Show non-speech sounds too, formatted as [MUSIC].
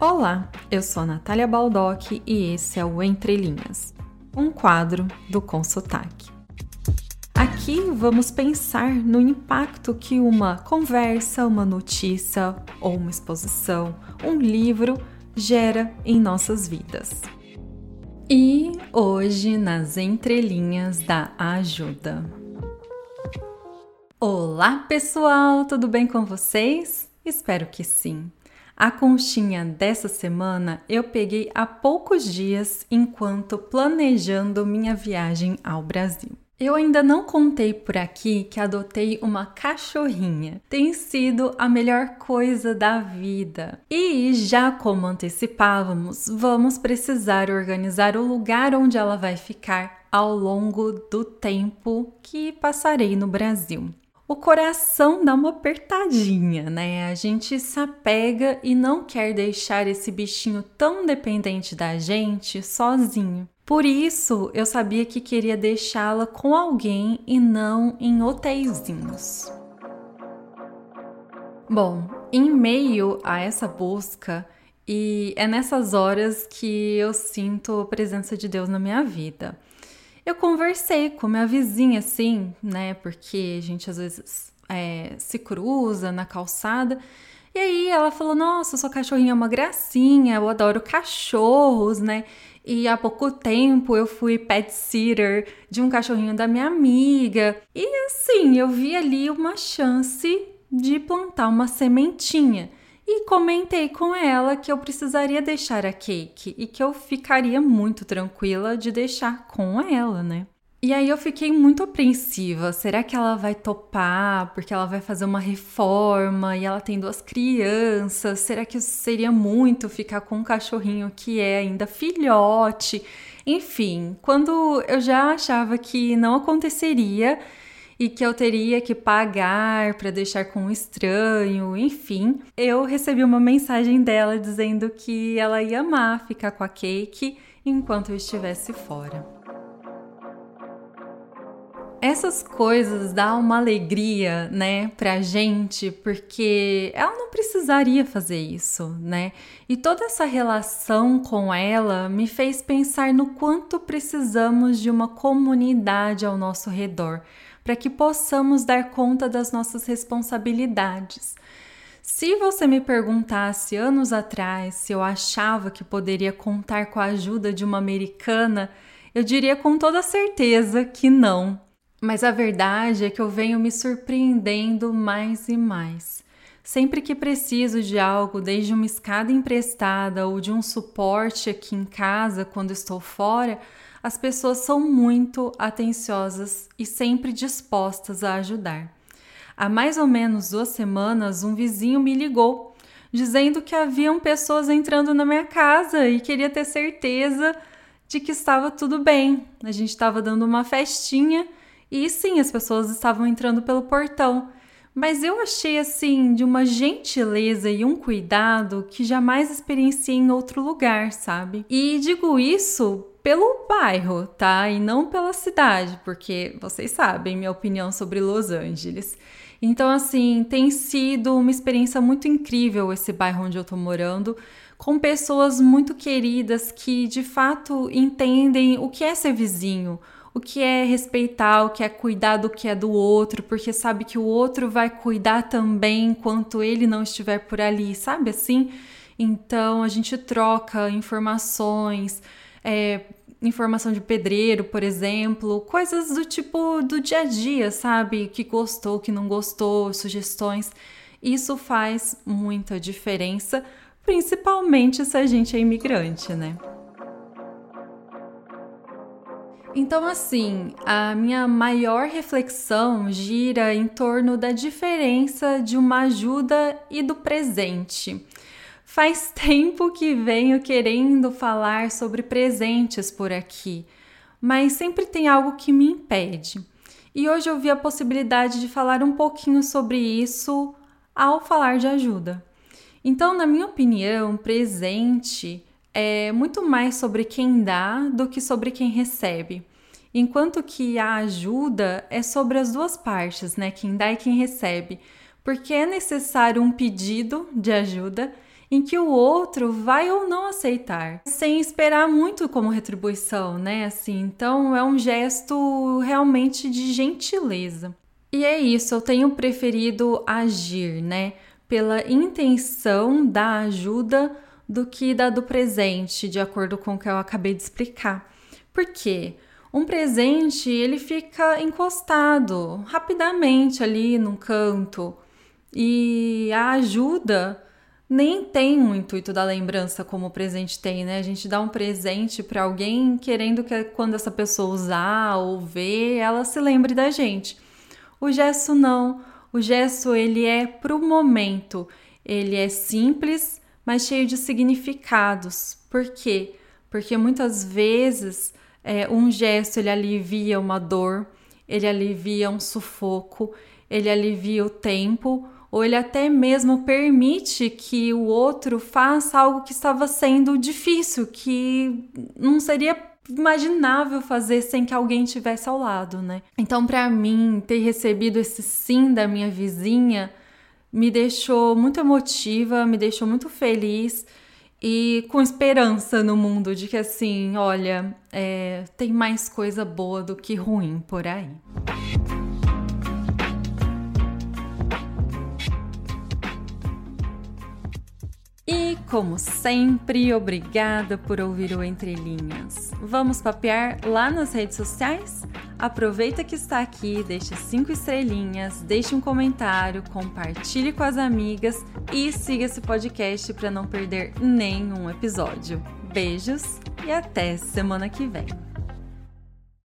Olá, eu sou Natália Baldock e esse é o Entre Linhas, um quadro do Consotaque. Aqui vamos pensar no impacto que uma conversa, uma notícia ou uma exposição, um livro gera em nossas vidas. E hoje nas entrelinhas da ajuda. Olá, pessoal, tudo bem com vocês? Espero que sim. A conchinha dessa semana eu peguei há poucos dias enquanto planejando minha viagem ao Brasil. Eu ainda não contei por aqui que adotei uma cachorrinha. Tem sido a melhor coisa da vida. E já como antecipávamos, vamos precisar organizar o lugar onde ela vai ficar ao longo do tempo que passarei no Brasil o coração dá uma apertadinha, né? A gente se apega e não quer deixar esse bichinho tão dependente da gente sozinho. Por isso, eu sabia que queria deixá-la com alguém e não em hotéisinhos. Bom, em meio a essa busca, e é nessas horas que eu sinto a presença de Deus na minha vida eu conversei com minha vizinha, assim, né? Porque a gente às vezes é, se cruza na calçada. E aí ela falou: Nossa, sua cachorrinha é uma gracinha, eu adoro cachorros, né? E há pouco tempo eu fui pet sitter de um cachorrinho da minha amiga. E assim, eu vi ali uma chance de plantar uma sementinha e comentei com ela que eu precisaria deixar a cake e que eu ficaria muito tranquila de deixar com ela, né? E aí eu fiquei muito apreensiva. Será que ela vai topar porque ela vai fazer uma reforma e ela tem duas crianças? Será que seria muito ficar com um cachorrinho que é ainda filhote? Enfim, quando eu já achava que não aconteceria, e que eu teria que pagar para deixar com um estranho, enfim. Eu recebi uma mensagem dela dizendo que ela ia amar ficar com a Cake enquanto eu estivesse fora. Essas coisas dão uma alegria, né, pra gente, porque ela não precisaria fazer isso, né? E toda essa relação com ela me fez pensar no quanto precisamos de uma comunidade ao nosso redor para que possamos dar conta das nossas responsabilidades. Se você me perguntasse anos atrás se eu achava que poderia contar com a ajuda de uma americana, eu diria com toda certeza que não. Mas a verdade é que eu venho me surpreendendo mais e mais. Sempre que preciso de algo, desde uma escada emprestada ou de um suporte aqui em casa quando estou fora, as pessoas são muito atenciosas e sempre dispostas a ajudar. Há mais ou menos duas semanas, um vizinho me ligou dizendo que haviam pessoas entrando na minha casa e queria ter certeza de que estava tudo bem. A gente estava dando uma festinha e sim, as pessoas estavam entrando pelo portão. Mas eu achei assim de uma gentileza e um cuidado que jamais experienciei em outro lugar, sabe? E digo isso pelo bairro, tá? E não pela cidade, porque vocês sabem minha opinião sobre Los Angeles. Então, assim, tem sido uma experiência muito incrível esse bairro onde eu tô morando, com pessoas muito queridas que de fato entendem o que é ser vizinho, o que é respeitar, o que é cuidar do que é do outro, porque sabe que o outro vai cuidar também enquanto ele não estiver por ali, sabe assim? Então a gente troca informações é, informação de pedreiro, por exemplo, coisas do tipo do dia a dia, sabe? Que gostou, que não gostou, sugestões. Isso faz muita diferença, principalmente se a gente é imigrante, né? Então, assim, a minha maior reflexão gira em torno da diferença de uma ajuda e do presente. Faz [LAUGHS] tempo que venho querendo falar sobre presentes por aqui, mas sempre tem algo que me impede. E hoje eu vi a possibilidade de falar um pouquinho sobre isso ao falar de ajuda. Então, na minha opinião, presente é muito mais sobre quem dá do que sobre quem recebe. Enquanto que a ajuda é sobre as duas partes, né? Quem dá e quem recebe. Porque é necessário um pedido de ajuda em que o outro vai ou não aceitar, sem esperar muito como retribuição, né? Assim, então é um gesto realmente de gentileza. E é isso, eu tenho preferido agir, né? Pela intenção da ajuda do que da do presente, de acordo com o que eu acabei de explicar. Por quê? Um presente, ele fica encostado rapidamente ali num canto. E a ajuda nem tem o intuito da lembrança como o presente tem, né? A gente dá um presente para alguém querendo que quando essa pessoa usar ou ver, ela se lembre da gente. O gesto não. O gesto ele é pro momento. Ele é simples, mas cheio de significados. Por quê? Porque muitas vezes é, um gesto ele alivia uma dor, ele alivia um sufoco, ele alivia o tempo ou ele até mesmo permite que o outro faça algo que estava sendo difícil, que não seria imaginável fazer sem que alguém estivesse ao lado, né? Então, para mim, ter recebido esse sim da minha vizinha me deixou muito emotiva, me deixou muito feliz e com esperança no mundo de que assim, olha, é, tem mais coisa boa do que ruim por aí. E, como sempre, obrigada por ouvir o Entre Linhas. Vamos papear lá nas redes sociais? Aproveita que está aqui, deixe cinco estrelinhas, deixe um comentário, compartilhe com as amigas e siga esse podcast para não perder nenhum episódio. Beijos e até semana que vem.